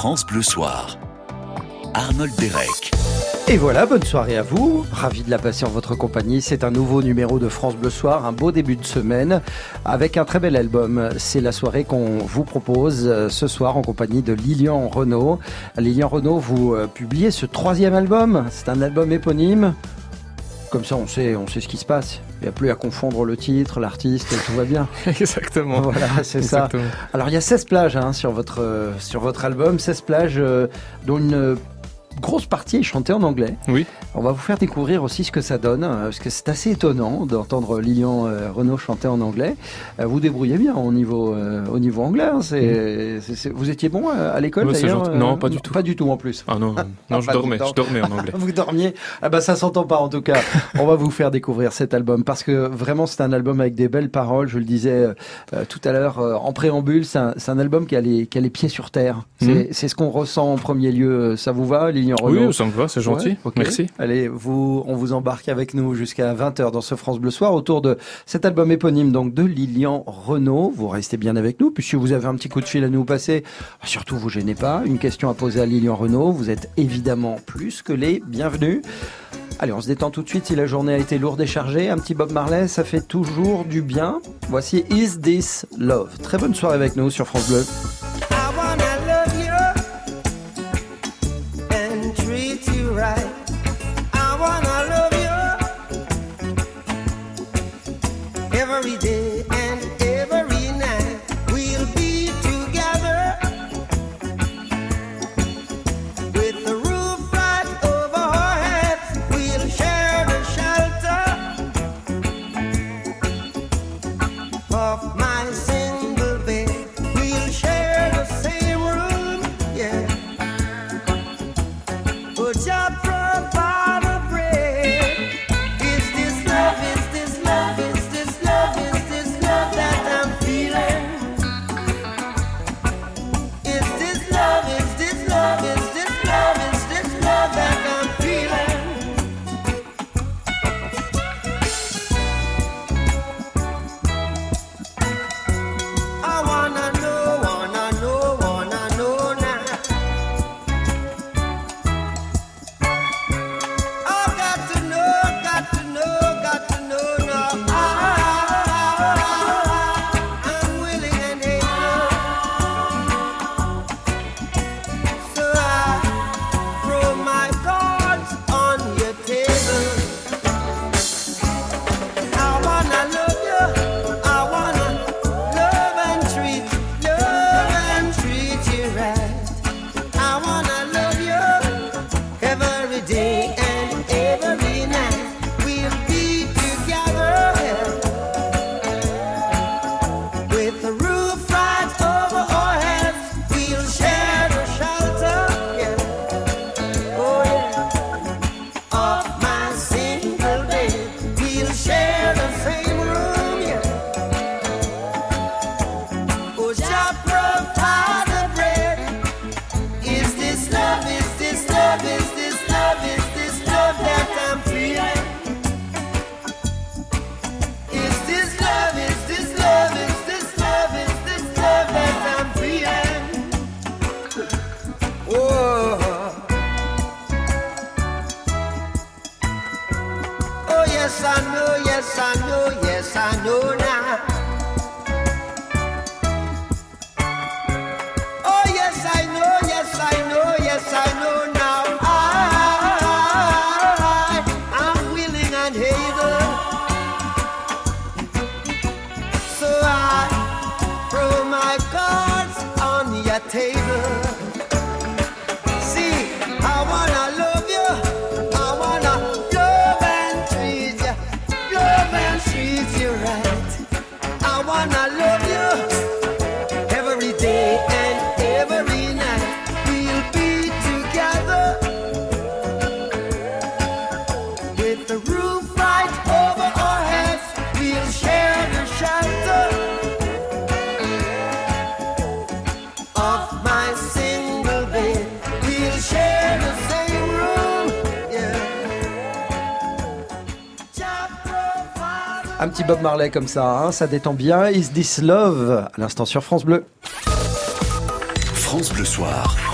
France Bleu Soir. Arnold Derek. Et voilà, bonne soirée à vous. Ravi de la passer en votre compagnie. C'est un nouveau numéro de France Bleu Soir, un beau début de semaine avec un très bel album. C'est la soirée qu'on vous propose euh, ce soir en compagnie de Lilian Renault. Lilian Renault, vous euh, publiez ce troisième album. C'est un album éponyme. Comme ça, on sait, on sait ce qui se passe. Il n'y a plus à confondre le titre, l'artiste, tout va bien. Exactement. Voilà, c'est ça. Alors, il y a 16 plages hein, sur, votre, euh, sur votre album, 16 plages dont une grosse partie est chantée en anglais. Oui. On va vous faire découvrir aussi ce que ça donne, euh, parce que c'est assez étonnant d'entendre Lilian euh, Renault chanter en anglais. Euh, vous débrouillez bien au niveau, au niveau anglais. Hein, c'est, mm. vous étiez bon à l'école Non, pas du tout. Pas du tout en plus. Ah non, non, je dormais, je dormais en anglais. vous dormiez Ah bah ça s'entend pas en tout cas. On va vous faire découvrir cet album parce que vraiment c'est un album avec des belles paroles. Je le disais tout à l'heure en préambule, c'est un, un, album qui a les, qui a les pieds sur terre. C'est, mm. ce qu'on ressent en premier lieu. Ça vous va, Lilian? Oui, ça me va, c'est gentil. Merci. Allez, vous, on vous embarque avec nous jusqu'à 20h dans ce France Bleu Soir autour de cet album éponyme donc de Lilian Renault. Vous restez bien avec nous, puisque vous avez un petit coup de fil à nous passer, surtout vous gênez pas. Une question à poser à Lilian Renault. Vous êtes évidemment plus que les bienvenus. Allez, on se détend tout de suite si la journée a été lourde et chargée. Un petit Bob Marley, ça fait toujours du bien. Voici Is This Love. Très bonne soirée avec nous sur France Bleu. Comme ça, hein, ça détend bien. Is This Love? À l'instant sur France Bleu. France Bleu Soir.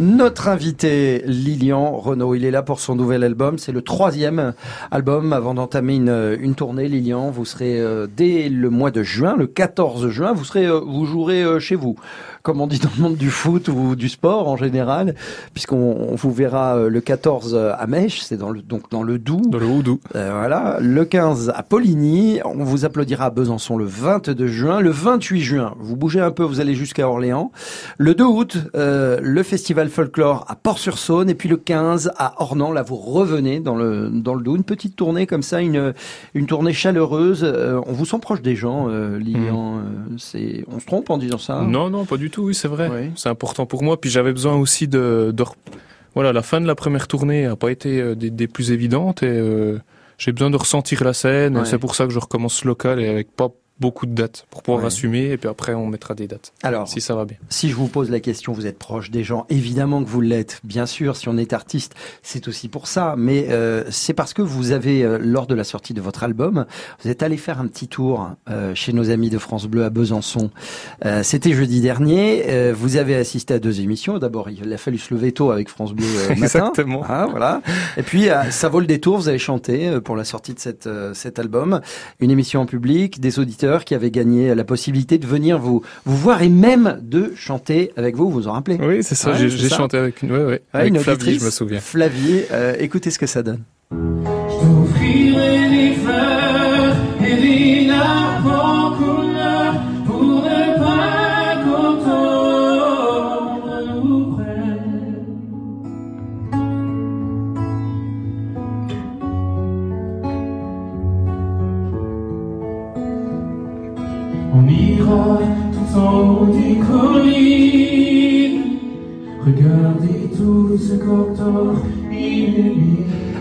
Notre invité, Lilian Renault, il est là pour son nouvel album. C'est le troisième album avant d'entamer une, une, tournée. Lilian, vous serez euh, dès le mois de juin, le 14 juin, vous serez, euh, vous jouerez euh, chez vous comme on dit dans le monde du foot ou du sport en général, puisqu'on vous verra euh, le 14 à Mèche, c'est dans le, donc dans le Doubs. Dans le Houdou. Euh, voilà. Le 15 à Poligny. On vous applaudira à Besançon le 22 juin. Le 28 juin, vous bougez un peu, vous allez jusqu'à Orléans. Le 2 août, euh, le festival folklore à Port-sur-Saône. Et puis le 15 à Ornans. Là, vous revenez dans le, dans le Doubs. Une petite tournée comme ça, une, une tournée chaleureuse. Euh, on vous sent proche des gens, euh, Lilian. Mmh. c'est, on se trompe en disant ça? Non, non, pas du tout oui, c'est vrai. C'est important pour moi. Puis j'avais besoin aussi de, Voilà, la fin de la première tournée n'a pas été euh, des, plus évidentes et euh, j'ai besoin de ressentir la scène. C'est pour ça que je recommence local et avec pas beaucoup de dates pour pouvoir assumer et puis après on mettra des dates. Alors, si ça va bien. Si je vous pose la question, vous êtes proche des gens, évidemment que vous l'êtes, bien sûr. Si on est artiste, c'est aussi pour ça, mais euh, c'est parce que vous avez euh, lors de la sortie de votre album, vous êtes allé faire un petit tour euh, chez nos amis de France Bleu à Besançon. C'était jeudi dernier. Vous avez assisté à deux émissions. D'abord, il a fallu se lever tôt avec France Bleu matin. Exactement. Ah, voilà. Et puis ça vaut le détour. Vous avez chanté pour la sortie de cette, cet album, une émission en public, des auditeurs qui avait gagné la possibilité de venir vous, vous voir et même de chanter avec vous, vous vous en rappelez Oui, c'est ça, j'ai chanté avec une, ouais, ouais, avec une Flavie, je me souviens. Flavie, euh, écoutez ce que ça donne.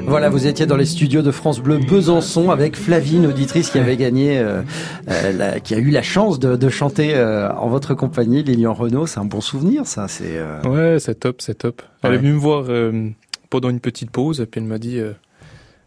Voilà, vous étiez dans les studios de France Bleu Besançon avec Flavie, auditrice qui avait gagné, euh, euh, qui a eu la chance de, chanter euh, en votre compagnie, Lilian Renault. C'est un bon souvenir, ça. C'est ouais, c'est top, c'est top. Elle est venue me voir pendant une petite pause et puis elle m'a dit,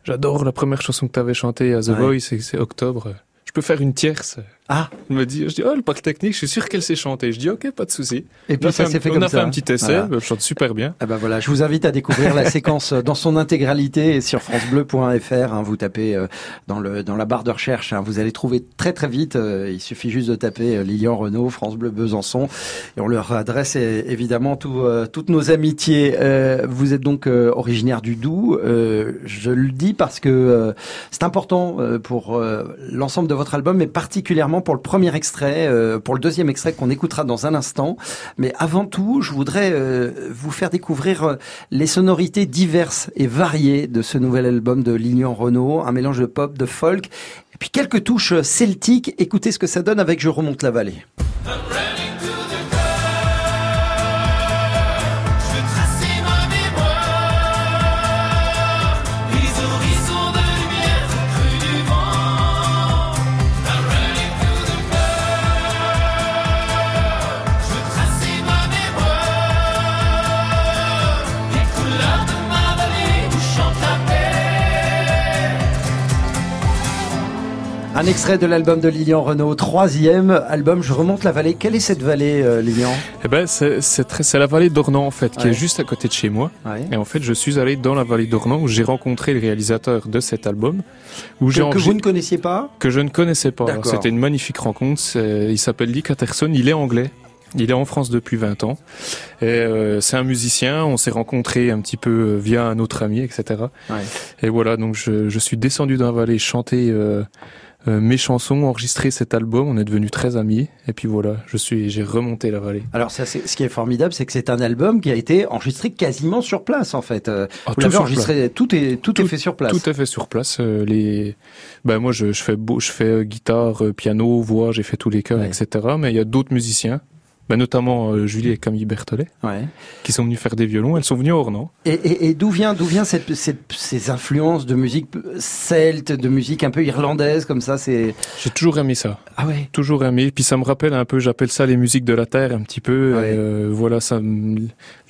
j'adore la première chanson que tu avais chantée à The Voice, c'est Octobre. Je peux faire une tierce. Ah. Il me dit, je dis, oh, le parc technique, je suis sûr qu'elle sait chanter. Je dis, ok, pas de souci. Et puis ça s'est fait comme ça. On a fait un petit essai, elle chante super bien. Ah ben voilà, je vous invite à découvrir la séquence dans son intégralité sur francebleu.fr. Hein, vous tapez euh, dans le dans la barre de recherche, hein, vous allez trouver très très vite. Euh, il suffit juste de taper euh, Lilian Renault, France Bleu Besançon, et on leur adresse évidemment tout, toutes nos amitiés. vous êtes donc originaire du Doubs. je le dis parce que c'est important pour l'ensemble de votre album, mais particulièrement pour le premier extrait, euh, pour le deuxième extrait qu'on écoutera dans un instant. Mais avant tout, je voudrais euh, vous faire découvrir euh, les sonorités diverses et variées de ce nouvel album de Lilian Renault, un mélange de pop, de folk, et puis quelques touches celtiques. Écoutez ce que ça donne avec Je remonte la vallée. Un extrait de l'album de Lilian Renault, troisième album, Je remonte la vallée. Quelle est cette vallée, euh, Lilian? Eh ben, c'est la vallée d'Ornans en fait, qui est juste à côté de chez moi. Et en fait, je suis allé dans la vallée d'Ornans où j'ai rencontré le réalisateur de cet album. Où que, que vous ne connaissiez pas? Que je ne connaissais pas. C'était une magnifique rencontre. Il s'appelle Lee Catterson. Il est anglais. Il est en France depuis 20 ans. Et euh, c'est un musicien. On s'est rencontré un petit peu euh, via un autre ami, etc. Ouais. Et voilà, donc je, je suis descendu dans la vallée chanter euh, euh, mes chansons, enregistré cet album, on est devenus très amis et puis voilà, je suis j'ai remonté la vallée. Alors ça c'est ce qui est formidable, c'est que c'est un album qui a été enregistré quasiment sur place en fait. Euh, ah, vous l'avez enregistré tout est tout, est fait sur place. Tout est fait sur place euh, les ben moi je, je fais beau, je fais guitare, piano, voix, j'ai fait tous les chœurs etc. mais il y a d'autres musiciens bah, notamment euh, Julie et Camille Berthollet, ouais. qui sont venus faire des violons. Elles sont venues hors, non Et, et, et d'où vient, d'où vient cette, cette, ces influences de musique celte, de musique un peu irlandaise comme ça C'est j'ai toujours aimé ça. Ah ouais. Toujours aimé. Puis ça me rappelle un peu, j'appelle ça les musiques de la terre un petit peu. Ouais. Euh, voilà, ça,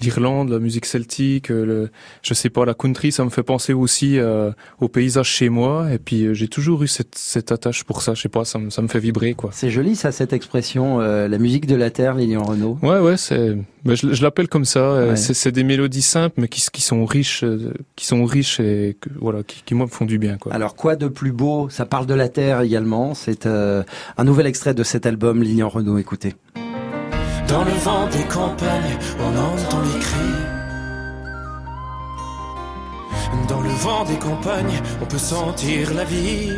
l'Irlande, la musique celtique, euh, le, je sais pas, la country, ça me fait penser aussi euh, au paysage chez moi. Et puis j'ai toujours eu cette, cette attache pour ça. Je sais pas, ça me, ça me fait vibrer quoi. C'est joli ça, cette expression, la musique de la terre. Les Lilian Renault. Ouais, ouais, c'est, bah, je, l'appelle comme ça. C'est des mélodies simples, mais qui, qui sont riches, qui sont riches et que, voilà, qui, qui moi me font du bien. Quoi. Alors quoi de plus beau? Ça parle de la terre également. C'est un nouvel extrait de cet album Lilian Renault. Écoutez. Dans le vent des campagnes, on entend les cris. Dans le vent des campagnes, on peut sentir la vie.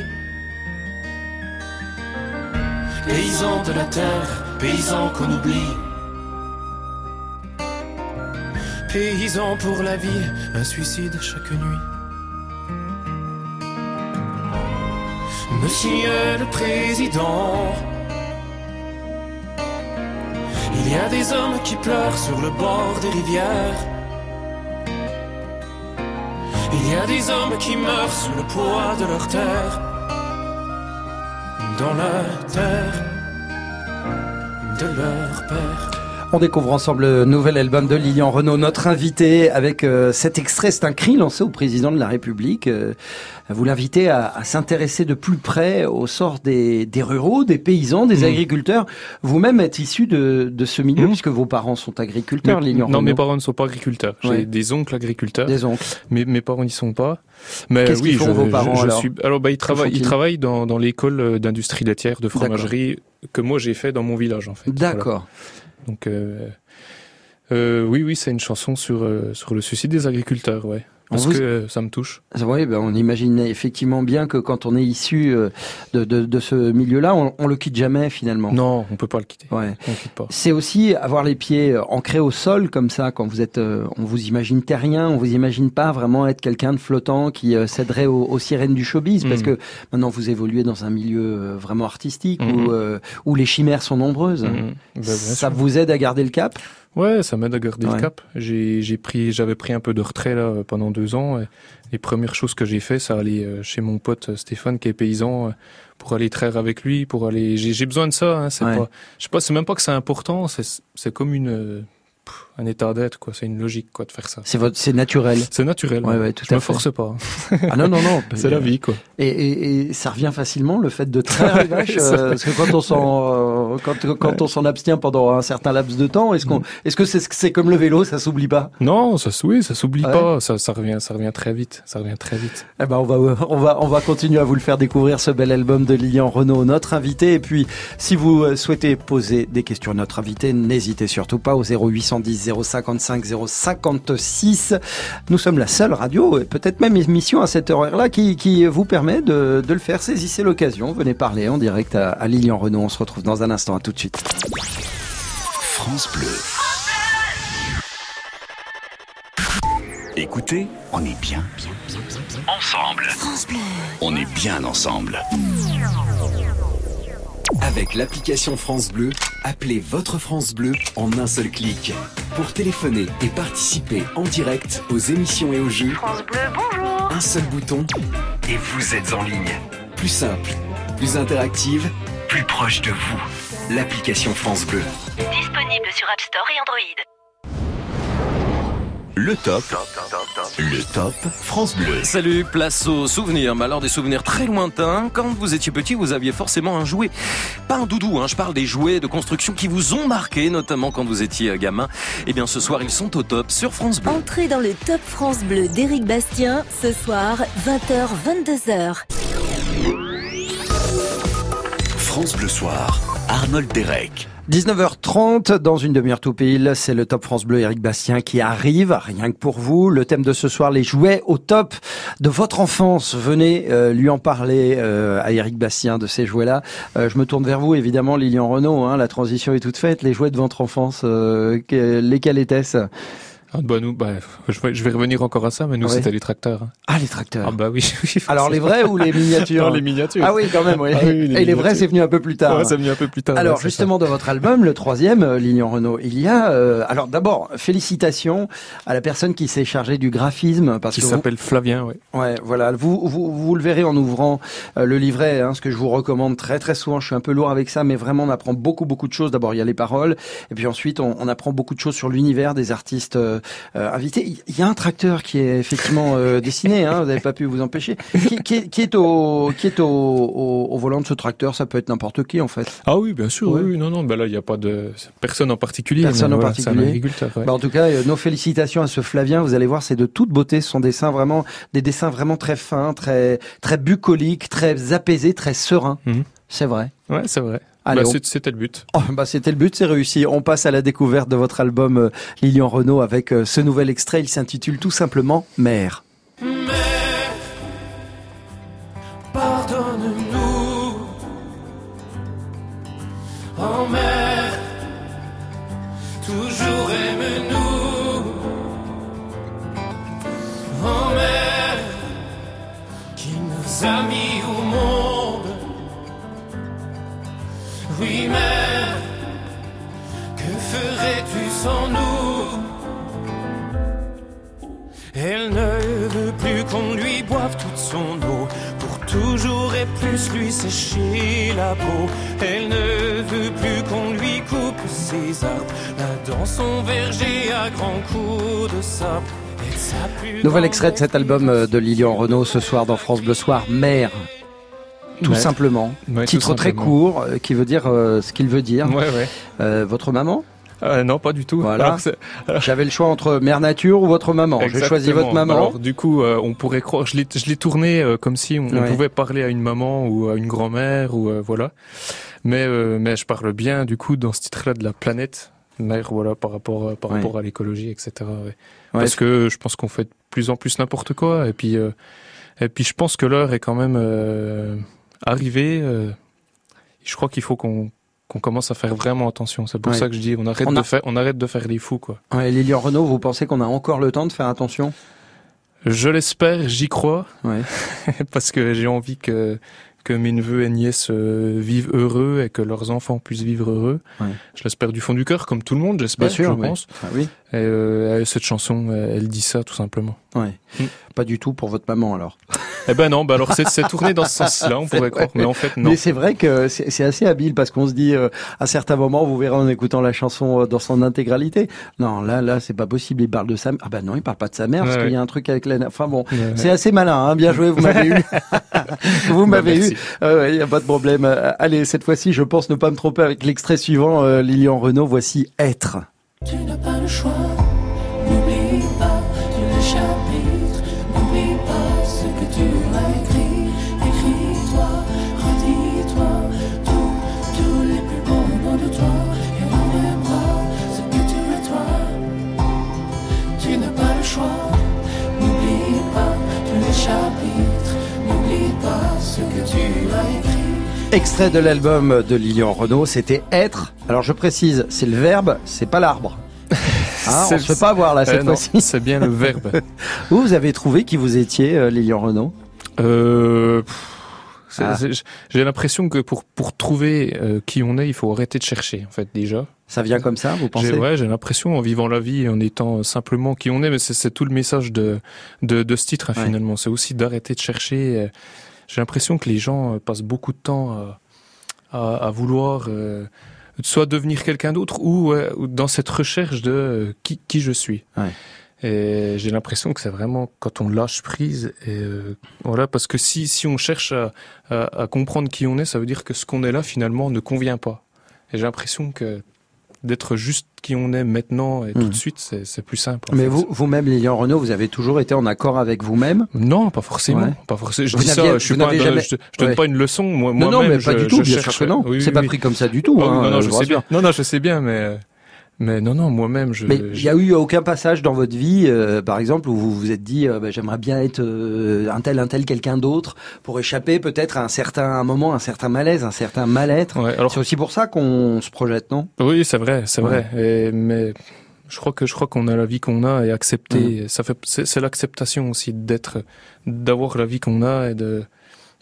Paysans de la terre, paysans qu'on oublie. Paysans pour la vie, un suicide chaque nuit. Monsieur le Président, il y a des hommes qui pleurent sur le bord des rivières. Il y a des hommes qui meurent sous le poids de leur terre. Dans la terre de leur père. On découvre ensemble le nouvel album de Lilian Renault, notre invité, avec euh, cet extrait. C'est un cri lancé au président de la République. Euh, vous l'invitez à, s'intéresser de plus près au sort des, ruraux, des paysans, des mmh. agriculteurs. Vous-même êtes issu de, ce milieu, mmh. puisque vos parents sont agriculteurs, Lilian Non, mes parents ne sont pas agriculteurs. J'ai des oncles agriculteurs. Des oncles. Mais mes parents n'y sont pas. Mais Qu'est-ce oui, font je, vos parents alors suis... Alors, bah, ils travaillent, ils travaillent dans, l'école d'industrie laitière, de fromagerie, que moi j'ai fait dans mon village, en fait. D'accord. Donc, euh, euh, oui, oui, c'est une chanson sur, euh, sur le suicide des agriculteurs, ouais. Parce que ça me touche. Oui, ben on imagine effectivement bien que quand on est issu euh, de, de, de ce milieu-là, on, on le quitte jamais finalement. Non, on peut pas le quitter. Ouais. On quitte pas. C'est aussi avoir les pieds ancrés au sol comme ça. Quand vous êtes, on vous imagine terrien, on vous imagine pas vraiment être quelqu'un de flottant qui céderait aux, sirènes du showbiz, parce mm. que maintenant vous évoluez dans un milieu vraiment artistique où, mm. où les chimères sont nombreuses. Mm. Ben, ça vous aide à garder le cap? Ouais, ça m'aide à garder le cap. J'ai, j'ai pris, j'avais pris un peu de retrait là pendant deux ans. Et les premières choses que j'ai fait, ça aller euh, chez mon pote euh, Stéphane qui est paysan euh, pour aller traire avec lui, pour aller. J'ai, besoin de ça. Hein, c'est pas, je sais pas, c'est même pas que c'est important. C'est, c'est comme une un état d'être, quoi. C'est une logique, quoi, de faire ça. C'est votre, c'est naturel. C'est naturel. Ouais, ouais, tout je me force pas. Ah non, non, non. c'est la vie, quoi. Et, et, et, ça revient facilement, le fait de traire les vaches, euh, parce que quand on s'en, euh, quand, quand on s'en abstient pendant un certain laps de temps, est-ce qu'on, mm. est-ce que c'est, c'est comme le vélo, ça s'oublie pas? Non, ça, oui, ça s'oublie pas. Ça, ça revient, ça revient très vite. Ça revient très vite. Eh ben, on va, on va, on va continuer à vous le faire découvrir ce bel album de Lilian Renault, notre invité. Et puis, si vous souhaitez poser des questions à notre invité, n'hésitez surtout pas au 0810 055 056. Nous sommes la seule radio, et peut-être même émission à cette heure-là, qui, qui vous permet de, de le faire. Saisissez l'occasion. Venez parler en direct à, à Lilian Renault. On se retrouve dans un instant. À tout de suite. France Bleu. Écoutez, on est bien, bien, bien, bien ensemble. France Bleu. On est bien ensemble. Avec l'application France Bleu, appelez votre France Bleu en un seul clic. Pour téléphoner et participer en direct aux émissions et aux jeux, France Bleu, bonjour Un seul bouton et vous êtes en ligne. Plus simple, plus interactive, plus proche de vous. L'application France Bleu. Disponible sur App Store et Android. Le top. Le top France Bleu. Salut, place aux souvenirs. Mais alors des souvenirs très lointains. Quand vous étiez petit, vous aviez forcément un jouet. Pas un doudou, hein, je parle des jouets de construction qui vous ont marqué, notamment quand vous étiez euh, gamin. Eh bien ce soir, ils sont au top sur France Bleu. Entrez dans le top France Bleu d'Éric Bastien, ce soir, 20h, 22h. France Bleu Soir, Arnold Derek. 19h30 dans une demi-heure tout pile, c'est le Top France Bleu Eric Bastien qui arrive, rien que pour vous. Le thème de ce soir, les jouets au top de votre enfance. Venez euh, lui en parler euh, à Eric Bastien de ces jouets-là. Euh, je me tourne vers vous, évidemment, Lilian Renault. Hein, la transition est toute faite. Les jouets de votre enfance, lesquels étaient-ce? Ah, bah nous, bah, je, vais, je vais revenir encore à ça, mais nous c'était les tracteurs. Hein. Ah les tracteurs. Ah bah oui. oui Alors les vrais ou les miniatures Non les miniatures. Ah oui quand même. Oui. Ah Et les vrais c'est venu un peu plus tard. Ouais, c'est venu un peu plus tard. Alors justement dans votre album, le troisième, euh, Lignon Renault, il y a. Euh, alors d'abord félicitations à la personne qui s'est chargée du graphisme parce qui s'appelle Flavien. Oui. Ouais voilà. Vous, vous vous le verrez en ouvrant euh, le livret, hein, ce que je vous recommande très très souvent. Je suis un peu lourd avec ça, mais vraiment on apprend beaucoup beaucoup de choses. D'abord il y a les paroles, et puis ensuite on, on apprend beaucoup de choses sur l'univers des artistes euh, invité. Il y a un tracteur qui est effectivement dessiné. Hein, vous n'avez pas pu vous empêcher. Qui, qui, qui est au qui est au, au, au, volant de ce tracteur? Ça peut être n'importe qui en fait. Ah oui, bien sûr. Oui, non, non. Ben là, il n'y a pas de personne en particulier. Personne en particulier. Bah, en tout cas, nos félicitations à ce Flavien. Vous allez voir, c'est de toute beauté. Ce sont dessins vraiment des dessins vraiment très fins, très très bucoliques, très apaisés, très sereins. Mhm. C'est vrai. Ouais, c'est vrai. Bah, C'était le but. Oh, bah, C'était le but, c'est réussi. On passe à la découverte de votre album euh, Lilian Renault avec euh, ce nouvel extrait. Il s'intitule tout simplement Mère. Mère, lui sécher la peau. Elle ne veut plus qu'on lui coupe ses arbres là dans son verger à grands coups de sable. Nouvel extrait de cet album euh, de Lilian Renault ce soir dans France Bleu Soir, Mère. Tout simplement. Titre très court euh, qui veut dire euh, ce qu'il veut dire. Ouais, ouais. votre maman? Euh, non, pas du tout. Voilà. J'avais le choix entre Mère Nature ou votre maman. J'ai choisi votre maman. Alors, du coup, euh, on pourrait croire. Je l'ai tourné euh, comme si on, pouvait parler à une maman ou à une grand-mère ou voilà. Mais mais je parle bien du coup dans ce titre-là de la planète mère, voilà, par rapport par rapport à l'écologie, etc. Parce que je pense qu'on fait de plus en plus n'importe quoi. Et puis et puis je pense que l'heure est quand même arrivée. je crois qu'il faut qu'on qu'on commence à faire vraiment attention. C'est pour ça que je dis on arrête de faire on arrête de faire les fous quoi. Ouais, Lilian Renault, vous pensez qu'on a encore le temps de faire attention? Je l'espère, j'y crois. Ouais. parce que j'ai envie que que mes neveux et nièces euh, vivent heureux et que leurs enfants puissent vivre heureux. Ouais. Je l'espère du fond du cœur, comme tout le monde, j'espère, je pense. Ah, oui. Et euh, cette chanson, elle dit ça tout simplement. Ouais. Mm. Pas du tout pour votre maman alors. Eh ben non, bah alors c'est tourné dans ce sens-là, on pourrait croire, mais en fait non. Mais c'est vrai que c'est assez habile parce qu'on se dit euh, à certains moments, vous verrez en écoutant la chanson euh, dans son intégralité. Non, là, là, c'est pas possible. Il parle de sa. Ah ben non, il parle pas de sa mère parce qu'il y a un truc avec la. Enfin bon, c'est assez malin. Hein Bien joué, vous m'avez eu. vous m'avez bah, eu. Il n'y a pas de problème. Allez, cette fois-ci, je pense ne pas me tromper avec l'extrait suivant. Lilian Renault, voici Être. Tu n'as pas le choix. Extrait de l'album de Lilian Renault, c'était Être. Alors je précise, c'est le verbe, c'est pas l'arbre. Ah, on se fait pas avoir là cette fois-ci. C'est bien le verbe. Où vous avez trouvé qui vous étiez, euh, Lilian Renault euh, ah. J'ai l'impression que pour pour trouver euh, qui on est, il faut arrêter de chercher en fait déjà. Ça vient comme ça, vous pensez? Ouais, j'ai l'impression en vivant la vie, en étant simplement qui on est, mais c'est tout le message de de, de ce titre hein, finalement. C'est aussi d'arrêter de chercher. Euh, j'ai l'impression que les gens passent beaucoup de temps à, à, à vouloir soit devenir quelqu'un d'autre ou, dans cette recherche de euh, qui, qui je suis. Ouais. Et j'ai l'impression que c'est vraiment quand on lâche prise et euh, voilà parce que si si on cherche à, à, à, comprendre qui on est, ça veut dire que ce qu'on est là finalement ne convient pas. Et j'ai l'impression que d'être juste qui on est maintenant et tout de mmh. suite, c'est plus simple. Mais vous, vous-même, Lilian Renault, vous avez toujours été en accord avec vous-même? Non, pas forcément. Pas forcément. Je dis ça, je suis pas, jamais... je, donne pas une leçon. Moi, non, non, mais pas du tout. bien sûr que non. c'est pas pris comme ça du tout. Oh, hein, non, non, je, sais bien. Non, non, je sais bien, mais mais non, non, moi-même, je. Mais il y a eu aucun passage dans votre vie, euh, par exemple, où vous vous êtes dit, euh, bah, j'aimerais bien être euh, un tel, un tel, quelqu'un d'autre, pour échapper peut-être à un certain moment, un certain malaise, un certain mal-être. Ouais, alors... C'est aussi pour ça qu'on se projette, non? Oui, c'est vrai, c'est vrai. Et, mais je crois que je crois qu'on a la vie qu'on a et accepter. Ça fait, c'est l'acceptation aussi d'être, d'avoir la vie qu'on a et de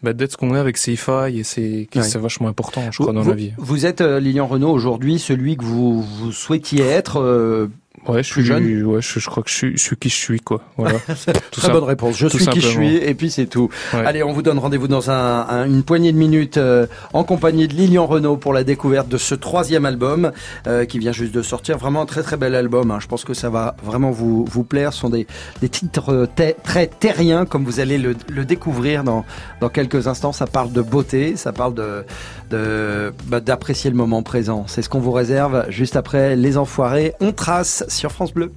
bah, d'être ce qu'on est avec failles et c'est c'est vachement important je crois dans la vie. Vous êtes euh, Lilian Renault aujourd'hui celui que vous vous souhaitiez être euh, Ouais, je Plus suis jeune Ouais, je, je crois que je suis, je suis qui je suis, quoi. Voilà. Très bonne réponse. Je suis qui je suis et puis c'est tout. Ouais. Allez, on vous donne rendez-vous dans un, un- une poignée de minutes euh, en compagnie de Lilian Renault pour la découverte de ce troisième album euh, qui vient juste de sortir. Vraiment un très très bel album. hein. Je pense que ça va vraiment vous, vous plaire. Ce sont des, des titres euh, très terriens comme vous allez le, le découvrir dans, dans quelques instants. Ça parle de beauté, ça parle de de- bah, d'apprécier le moment présent. C'est ce qu'on vous réserve juste après Les Enfoirés. On trace sur France Bleu.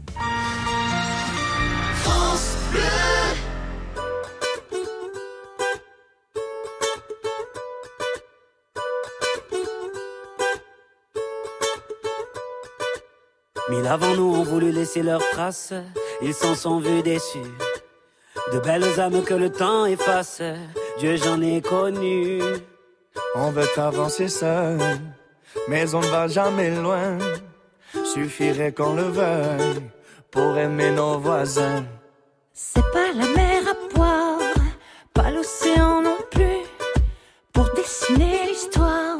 Mille avant nous ont voulu laisser leurs traces, ils s'en sont vus déçus. De belles âmes que le temps efface, Dieu j'en ai connu. On veut avancer seul, mais on ne va jamais loin. Suffirait qu'on le veuille pour aimer nos voisins. C'est pas la mer à boire, pas l'océan non plus. Pour dessiner l'histoire,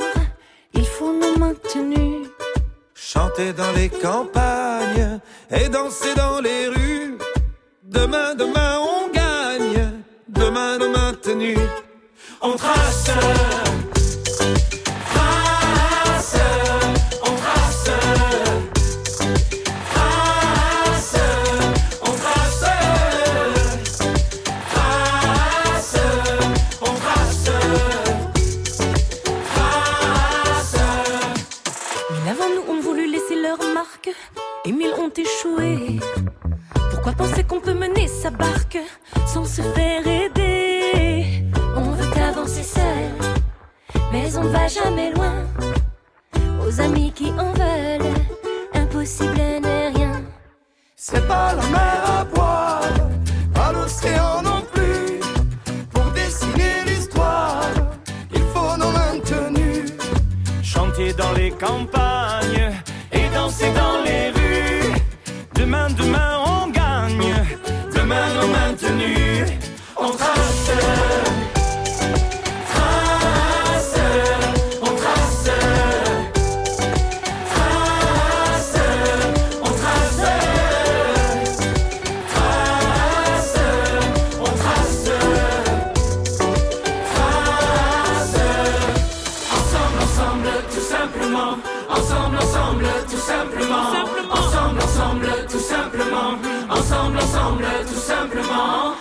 il faut nous maintenir. Chanter dans les campagnes et danser dans les rues. Demain, demain, on gagne. Demain, nos maintenus. On. Trace. Ensemble, ensemble, tout simplement. Ensemble, ensemble, tout simplement.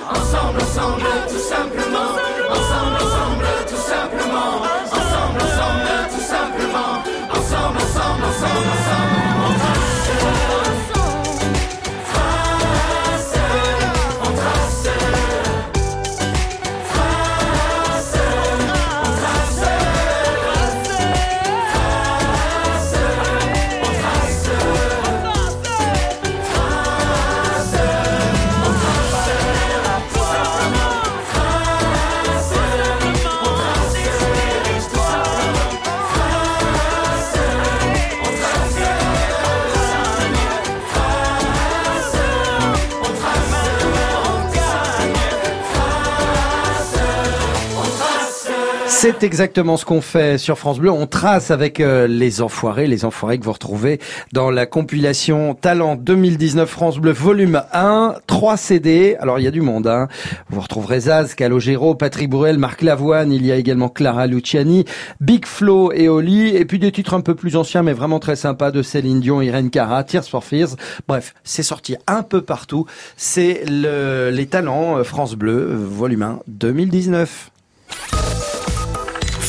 C'est exactement ce qu'on fait sur France Bleu. On trace avec euh, les enfoirés, les enfoirés que vous retrouvez dans la compilation Talent 2019 France Bleu volume 1, 3 CD. Alors il y a du monde. Hein. Vous retrouverez Zaz, Calogero, Patrick Bruel, Marc Lavoine. Il y a également Clara Luciani, Big Flo et Oli. Et puis des titres un peu plus anciens mais vraiment très sympas de Céline Dion, Irène Cara, Tears for Fears. Bref, c'est sorti un peu partout. C'est le, les talents euh, France Bleu volume 1 2019.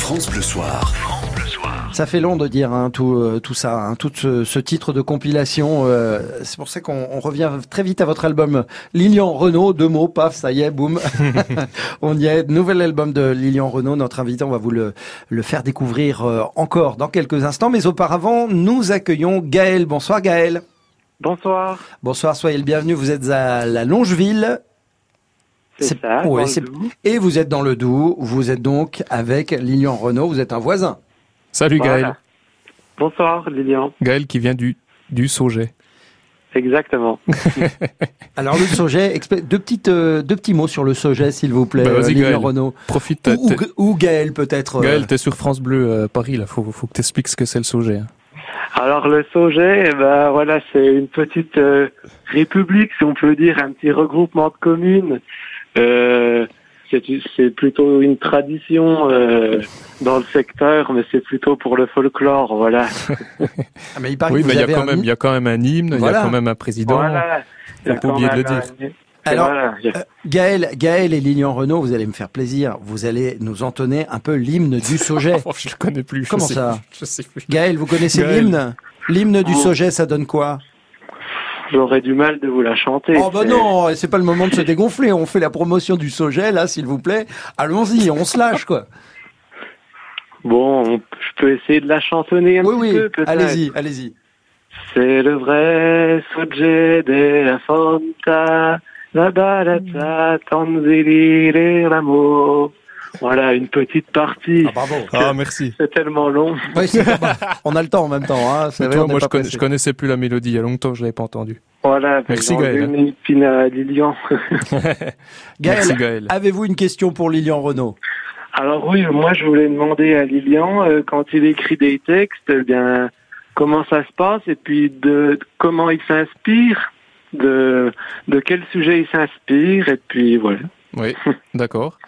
France Bleu Soir. Ça fait long de dire hein, tout, euh, tout ça, hein, tout ce, ce titre de compilation. euh, c'est pour ça qu'on on revient très vite à votre album Lilian Renault. Deux mots, paf, ça y est, boum. on y est. Nouvel album de Lilian Renault. Notre invité, on va vous le, le faire découvrir euh, encore dans quelques instants. Mais auparavant, nous accueillons Gaël. Bonsoir Gaël. Bonsoir, Bonsoir, soyez le bienvenu. Vous êtes à la Longeville. C'est ça. ouais, dans le c'est- Doubs. Et vous êtes dans le Doubs. Vous êtes donc avec Lilian Renault. Vous êtes un voisin. Salut Voilà. Gaël. Bonsoir Lilian, Gaël qui vient du, du Sauget. exactement. Alors le Soget, expli- deux petites euh, deux petits mots sur le Soget, s'il vous plaît, Bah, euh, Lilian Gaël. Renault. Profite. Ou, ou, ou Gaël peut-être. euh, Gaël, t'es sur France Bleu euh, Paris, là. Faut, faut que t'expliques ce que c'est le Sauget. hein. Alors le Sauget, eh ben voilà, c'est une petite euh, république, si on peut dire, un petit regroupement de communes. Euh, c'est plutôt une tradition euh, dans le secteur, mais c'est plutôt pour le folklore, voilà. Ah, mais il paraît Oui, mais il y a quand même, il y a quand même un hymne, il y a quand même un président. Voilà. Il y a Faut pas quand oublier de le même dire. un- Alors, voilà, euh, Gaël, Gaël et Lilian Renault, vous allez me faire plaisir. Vous allez nous entonner un peu l'hymne du Sauget. Oh, je le connais plus. Comment ça plus, Je sais plus. Gaël, vous connaissez l'hymne? L'hymne du Oh. Sauget, ça donne quoi? J'aurais du mal de vous la chanter. Oh bah non, c'est pas le moment de se dégonfler. On fait la promotion du Sauget, là, s'il vous plaît. Allons-y, on se lâche, quoi. Bon, on- je peux essayer de la chantonner un Oui, petit oui, peu, peut-être. allez-y, allez-y. C'est le vrai sogge della fonta, la barata, tanzilire l'amour. Voilà, une petite partie. Ah, bravo. Ah, merci. C'est tellement long. Oui, c'est pas mal. On a le temps en même temps. Hein. Vrai, moi, je, connais- connaissais plus la mélodie. Il y a longtemps, je l'avais pas entendu. Voilà, Merci, Gaël. une à Lilian. Gaël, Merci, Gaël. avez-vous une question pour Lilian Renault Alors oui, moi je voulais demander à Lilian, euh, quand il écrit des textes, eh bien comment ça se passe et puis de comment il s'inspire, de de quel sujet il s'inspire et puis voilà. Oui, d'accord.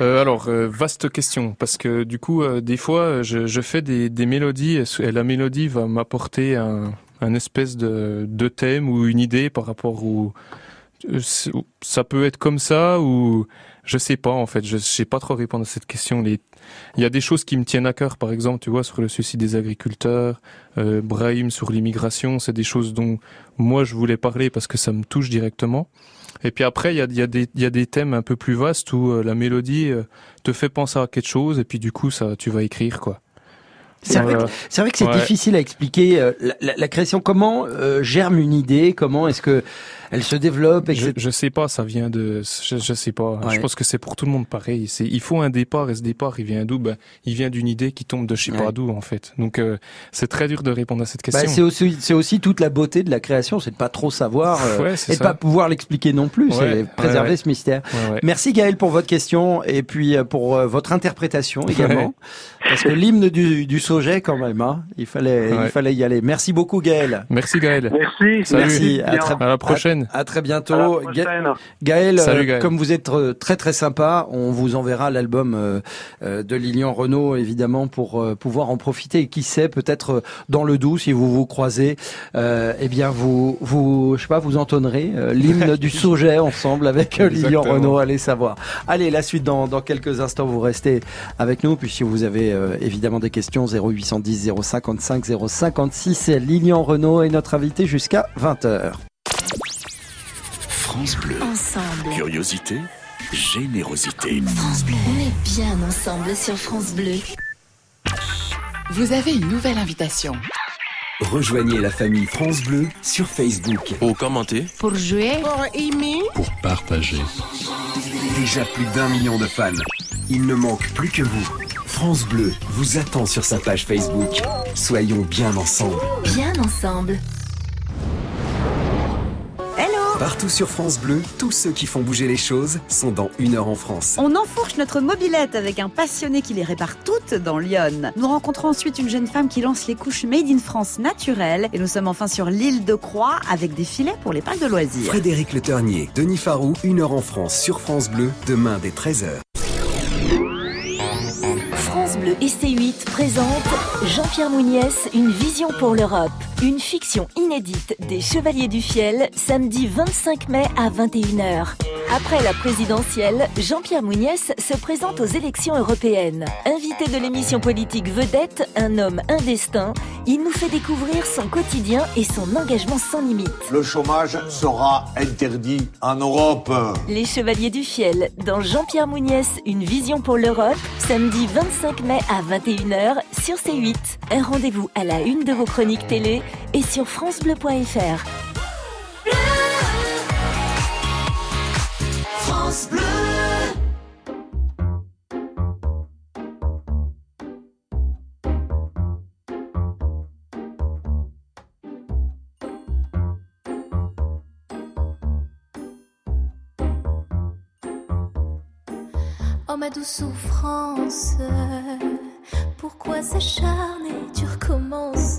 Euh, alors, euh, vaste question, parce que du coup, euh, des fois, euh, je, je fais des, des mélodies et, la mélodie va m'apporter un, un espèce de, de thème ou une idée par rapport au... euh, Ça peut être comme ça ou je sais pas en fait, je sais pas trop répondre à cette question. Les... Il y a des choses qui me tiennent à cœur, par exemple, tu vois, sur le suicide des agriculteurs, Brahim sur l'immigration, c'est des choses dont moi je voulais parler parce que ça me touche directement. Et puis après, il y a, il y, a des- il y a des thèmes un peu plus vastes où euh, la mélodie euh, te fait penser à quelque chose et puis du coup, ça, tu vas écrire quoi. C'est vrai, Voilà. que- c'est vrai que c'est Ouais. difficile à expliquer euh, la, la- la création. Comment euh, germe une idée? Comment est-ce que elle se développe Je, etc. je sais pas, ça vient de, je, je sais pas. Ouais. Je pense que c'est pour tout le monde pareil. C'est, il faut un départ et ce départ, il vient d'où? Ben, il vient d'une idée qui tombe de je sais Ouais. pas d'où en fait. Donc c'est c'est très dur de répondre à cette Bah, question. c'est aussi, c'est aussi toute la beauté de la création, c'est de pas trop savoir euh, Ouais, et de pas pouvoir l'expliquer non plus. Ouais, c'est préserver ouais. ce mystère. Ouais, ouais. Merci Gaël pour votre question et puis euh, pour euh, votre interprétation également. Parce que l'hymne du, du Sauget quand même, hein, il fallait, il fallait y aller. Merci beaucoup Gaël. Merci Gaël. Merci. Salut. Merci. À, très, À la prochaine. À, à très À la bientôt. Ga- prochaine. Gaël, Salut, euh, Gaël. comme vous êtes euh, très très sympa, on vous enverra l'album euh, de Lilian Renault évidemment pour pouvoir en profiter. Et qui sait, peut-être dans le doux, si vous vous croisez, euh, eh bien vous vous je sais pas, vous entonnerez l'hymne du Sauget ensemble avec Lilian. Renault. Allez savoir. Allez, la suite dans, dans quelques instants. Vous restez avec nous. Puis si vous avez euh, évidemment des questions, 0810 055 056. Lilian Renault est notre invité jusqu'à 20h. France Bleu. Ensemble. Curiosité, générosité. France Bleu. On est bien ensemble sur France Bleu. Vous avez une nouvelle invitation. Rejoignez la famille France Bleu sur Facebook. Au commenter. Pour jouer, Pour partager. Déjà plus d'un million de fans. Il ne manque plus que vous. France Bleu vous attend sur sa page Facebook. Soyons bien ensemble. Bien ensemble. Partout sur France Bleu, tous ceux qui font bouger les choses sont dans une heure en France. On enfourche notre mobilette avec un passionné qui les répare toutes dans Lyon. Nous rencontrons ensuite une jeune femme qui lance les couches Made in France naturelles. Et nous sommes enfin sur l'île de Croix avec des filets pour les parcs de loisirs. Frédéric Le Ternier, Denis Farou, une heure en France sur France Bleu, demain dès 13h. Bleu et C8 présente Jean-Pierre Mouniès, une vision pour l'Europe. Une fiction inédite des Chevaliers du Fiel, samedi 25 mai à 21h. Après la présidentielle, Jean-Pierre Mouniès se présente aux élections européennes. Invité de l'émission politique Vedette, un homme, un destin, il nous fait découvrir son quotidien et son engagement sans limite. Le chômage sera interdit en Europe. Les Chevaliers du Fiel, dans Jean-Pierre Mouniès, une vision pour l'Europe, samedi 25 mai à 21h sur C8. Un rendez-vous à la une de vos chroniques télé et sur francebleu.fr. Oh ma douce souffrance, pourquoi s'acharner, tu recommences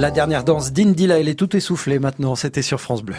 La dernière danse d'Indila, elle est tout essoufflée maintenant. C'était sur France Bleu.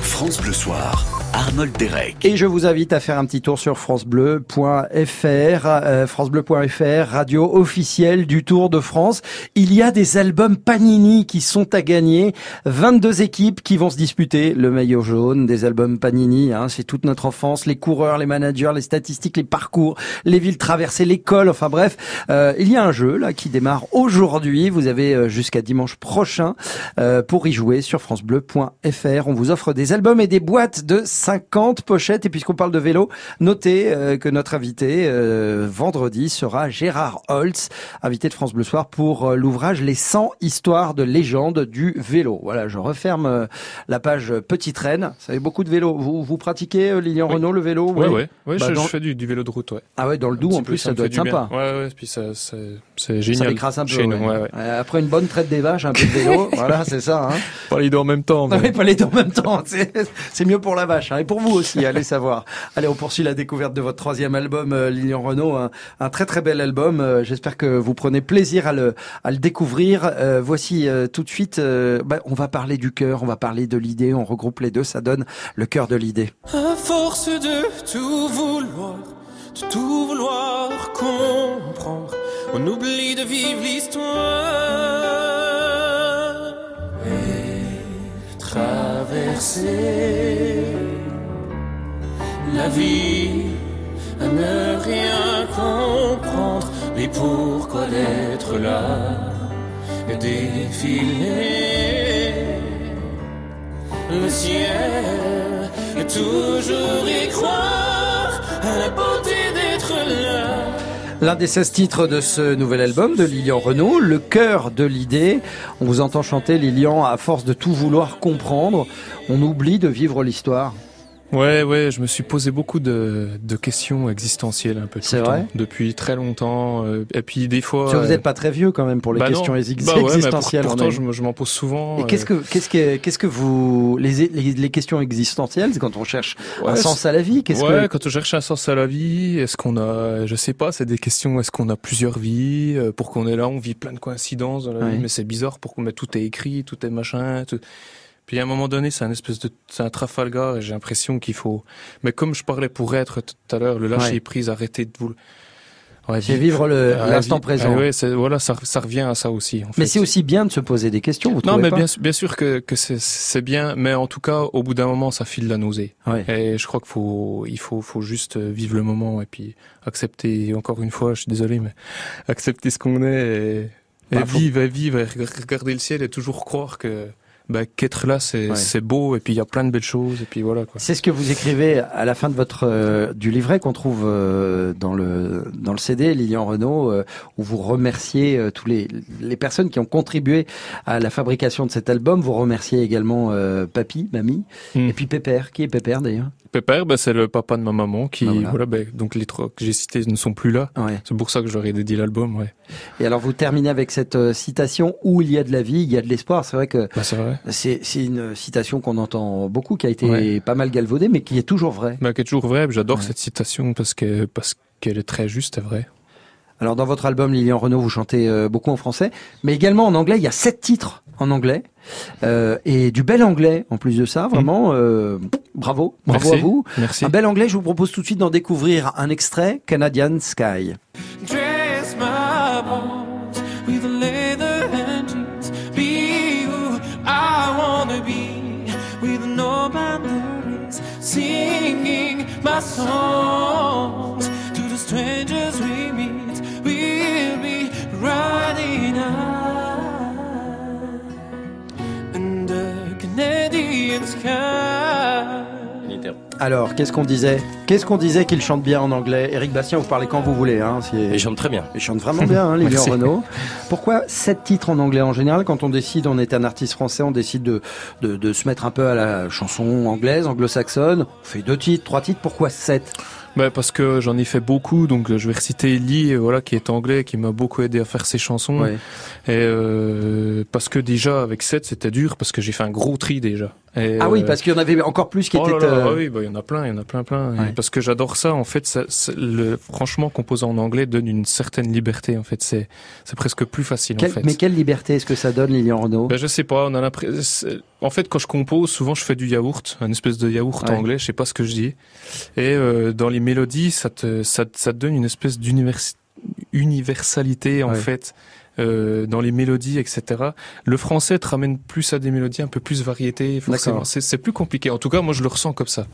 France Bleu Soir, Arnold Derek. Et je vous invite à faire un petit tour sur francebleu.fr, euh, francebleu.fr, radio officielle du Tour de France. Il y a des albums Panini qui sont à gagner. 22 équipes qui vont se disputer le maillot jaune des albums Panini. Hein, c'est toute notre enfance, les coureurs, les managers, les statistiques, les parcours, les villes traversées, l'école. Enfin bref, euh, il y a un jeu là qui démarre aujourd'hui. Vous avez euh, jusqu'à dimanche prochain euh, pour y jouer sur francebleu.fr. On vous offre des albums et des boîtes de 50 pochettes. Et puisqu'on parle de vélo, notez euh, que notre invité euh, vendredi sera Gérard Holtz, invité de France Bleu Soir pour euh, l'ouvrage Les 100 histoires de légende du vélo. Voilà, je referme la page Petite Reine. Ça fait beaucoup de vélo. Vous, vous pratiquez, Lilian Renault, le vélo? Ouais. ouais Bah, je, dans- je fais du, du vélo de route, ouais. Ah ouais, dans le Doubs, en plus, ça me doit être du bien. sympa. Ouais, ouais, puis ça, ça- c'est Ça génial. décrasse un peu. Nous, ouais. Après une bonne traite des vaches, un peu de vélo, voilà, c'est ça. Hein. Pas les deux en même temps. mais- Oui, pas les deux en même temps. C'est c'est mieux pour la vache. hein. Et pour vous aussi, allez savoir. Allez, on poursuit la découverte de votre troisième album, euh, Lilian Renault. Un, un très très bel album. Euh, J'espère que vous prenez plaisir à le, à le découvrir. Euh, voici euh, tout de suite, euh, bah, on va parler du cœur, on va parler de l'idée. On regroupe les deux, ça donne le cœur de l'idée. À force de tout vouloir, de tout vouloir comprendre, on oublie de vivre l'histoire et traverser la vie à ne rien comprendre, mais pourquoi d'être là et défiler le ciel toujours y croire à la beauté d'être L'un des 16 titres de ce nouvel album de Lilian Renault, Le cœur de l'idée. On vous entend chanter Lilian à force de tout vouloir comprendre. On oublie de vivre l'histoire. Ouais, ouais, je me suis posé beaucoup de, de questions existentielles un peu tout le vrai temps, depuis très longtemps. euh, et puis des fois. Parce que vous euh, n'êtes pas très vieux quand même pour les bah non. questions Bah ouais, existentielles. pour- pourtant, est- je me- je m'en pose souvent. Et qu'est-ce euh, que, qu'est-ce que, qu'est-ce que vous, les, les, les questions existentielles, c'est quand on cherche un sens à la vie, qu'est-ce ouais, que, quand on cherche un sens à la vie, est-ce qu'on a, je sais pas, c'est des questions, est-ce qu'on a plusieurs vies, euh, pour qu'on est là, on vit plein de coïncidences dans la Ouais. vie, mais c'est bizarre pour qu'on tout est écrit, tout est machin, tout... Puis à un moment donné, c'est un espèce de, c'est un Trafalgar et j'ai l'impression qu'il faut, mais comme je parlais pour être tout à l'heure, le lâcher Ouais. prise, arrêter de vous, ouais, C'est vivre l'instant présent. Ah ouais, c'est, voilà, ça, ça revient à ça aussi. En mais fait. c'est aussi bien de se poser des questions, vous Non, mais pas bien, bien sûr que, que c'est, bien, mais en tout cas, au bout d'un moment, ça file la nausée. Ouais. Et je crois qu'il faut, il faut, faut juste euh, vivre le moment et puis accepter. Encore une fois, je suis désolé, mais accepter ce qu'on est et, et Bah, faut- vivre, et vivre, et reg- regarder le ciel et toujours croire que bah, qu'être là, c'est, Ouais. c'est beau et puis il y a plein de belles choses et puis voilà quoi. C'est ce que vous écrivez à la fin de votre euh, du livret qu'on trouve euh, dans le dans le CD Lilian Renault euh, où vous remerciez euh, tous les les personnes qui ont contribué à la fabrication de cet album. Vous remerciez également euh, papy, mamie Hmm. et puis Pépère. Qui est Pépère d'ailleurs Pépère, bah, c'est le papa de ma maman qui, Bah, voilà. voilà, bah, donc les trois que j'ai cités ne sont plus là. Ouais. C'est pour ça que je leur ai dédié l'album, ouais. Et alors vous terminez avec cette euh, citation où il y a de la vie, il y a de l'espoir. C'est vrai que Bah, c'est vrai. C'est une citation qu'on entend beaucoup, qui a été Ouais. pas mal galvaudée, mais qui est toujours vraie. Bah, qui est toujours vrai. J'adore Ouais. cette citation parce que, parce qu'elle est très juste et vraie. Alors dans votre album Lilian Renault, vous chantez euh, beaucoup en français, mais également en anglais. Il y a sept titres en anglais euh, et du bel anglais en plus de ça. Vraiment, euh, bravo, bravo Merci. à vous. Merci. Un bel anglais. Je vous propose tout de suite d'en découvrir un extrait. Canadian Sky. Alors, qu'est-ce qu'on disait Qu'est-ce qu'on disait qu'il chante bien en anglais Eric Bastien, vous parlez quand vous voulez. Hein, Il chante très bien. Il chante vraiment bien, hein, Lilian. Renault. Pourquoi sept titres en anglais en général Quand on décide, on est un artiste français, on décide de, de, de se mettre un peu à la chanson anglaise, anglo-saxonne. On fait deux titres, trois titres. Pourquoi sept Bah, parce que j'en ai fait beaucoup, donc euh, je vais reciter Lee, euh, voilà, qui est anglais, qui m'a beaucoup aidé à faire ses chansons. Ouais. Et euh, parce que déjà avec 7 c'était dur parce que j'ai fait un gros tri déjà. Et, Ah oui, euh, parce qu'il y en avait encore plus qui oh là étaient. là, euh, ah oui, bah, il y en a plein, il y en a plein, plein. Ouais. Parce que j'adore ça. En fait, ça, le, franchement, composer en anglais donne une certaine liberté. En fait, c'est c'est presque plus facile. en fait. Mais quelle liberté est-ce que ça donne, Lilian Renault Ben, je sais pas, on a l'impression. En fait, quand je compose, souvent je fais du yaourt, un espèce de yaourt Ouais. anglais, je sais pas ce que je dis. Et euh, dans les mélodies, ça te, ça, te- ça te donne une espèce d'univers- universalité en Ouais. fait. euh, dans les mélodies, etc. Le français te ramène plus à des mélodies un peu plus variété, forcément. C'est plus compliqué. En tout cas, moi, je le ressens comme ça.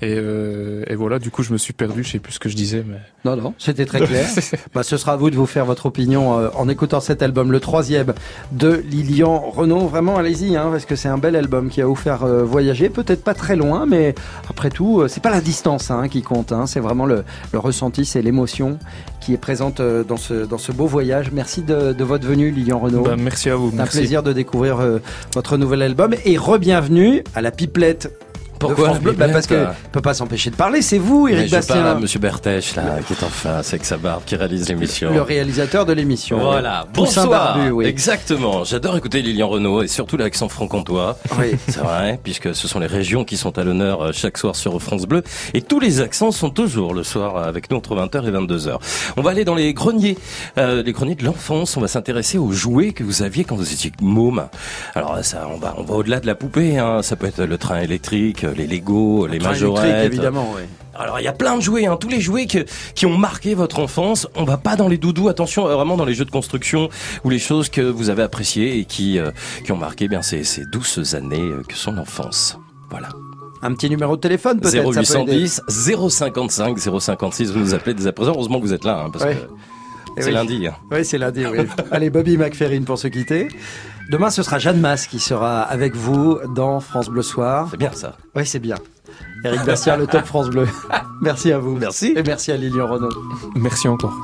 Et, euh, et voilà, du coup, je me suis perdu. Je sais plus ce que je disais, mais. Non, non, c'était très clair. bah, ce sera à vous de vous faire votre opinion euh, en écoutant cet album, le troisième de Lilian Renault. Vraiment, allez-y, hein, parce que c'est un bel album qui va vous faire euh, voyager, peut-être pas très loin, mais après tout, euh, c'est pas la distance hein, qui compte, hein, c'est vraiment le, le ressenti, c'est l'émotion qui est présente euh, dans ce dans ce beau voyage. Merci de, de votre venue, Lilian Renault. Bah, merci à vous. C'est un Merci. plaisir de découvrir euh, votre nouvel album et re-bienvenue à la pipelette. Pourquoi de Bleu Bah, Parce que peut pas s'empêcher de parler. C'est vous, Mais Eric je parle à Bastien, Monsieur Bertèche, là, qui est en face avec sa barbe, qui réalise l'émission. le réalisateur de l'émission. Voilà, Poussin bonsoir. barbu, oui. Exactement. J'adore écouter Lilian Renault et surtout l'accent franc-comtois. Oui. C'est vrai, puisque ce sont les régions qui sont à l'honneur euh, chaque soir sur France Bleu. Et tous les accents sont toujours le soir avec nous entre 20h et 22h. On va aller dans les greniers, euh, les greniers de l'enfance. On va s'intéresser aux jouets que vous aviez quand vous étiez môme. Alors ça, on va, on va au-delà de la poupée. Hein. Ça peut être le train électrique, les Lego, les majorettes. évidemment, oui. Alors il y a plein de jouets, hein, tous les jouets que- qui ont marqué votre enfance. On va pas dans les doudous, attention, euh, vraiment dans les jeux de construction ou les choses que vous avez appréciées et qui euh, qui ont marqué bien ces, ces douces années euh, que sont l'enfance. Voilà. Un petit numéro de téléphone peut-être. ça peut aider. 0810 055 056. Vous nous appelez dès à présent. Heureusement que vous êtes là, hein, parce Ouais. que Eh c'est oui. lundi. hein. Oui, c'est lundi, oui. Allez, Bobby McFerrin pour se quitter. Demain, ce sera Jeanne Masse qui sera avec vous dans France Bleu Soir. C'est bien ça. Oui, c'est bien. Eric Bastien, le top France Bleu. Merci à vous. Merci. Et merci à Lilian Renault. Merci encore.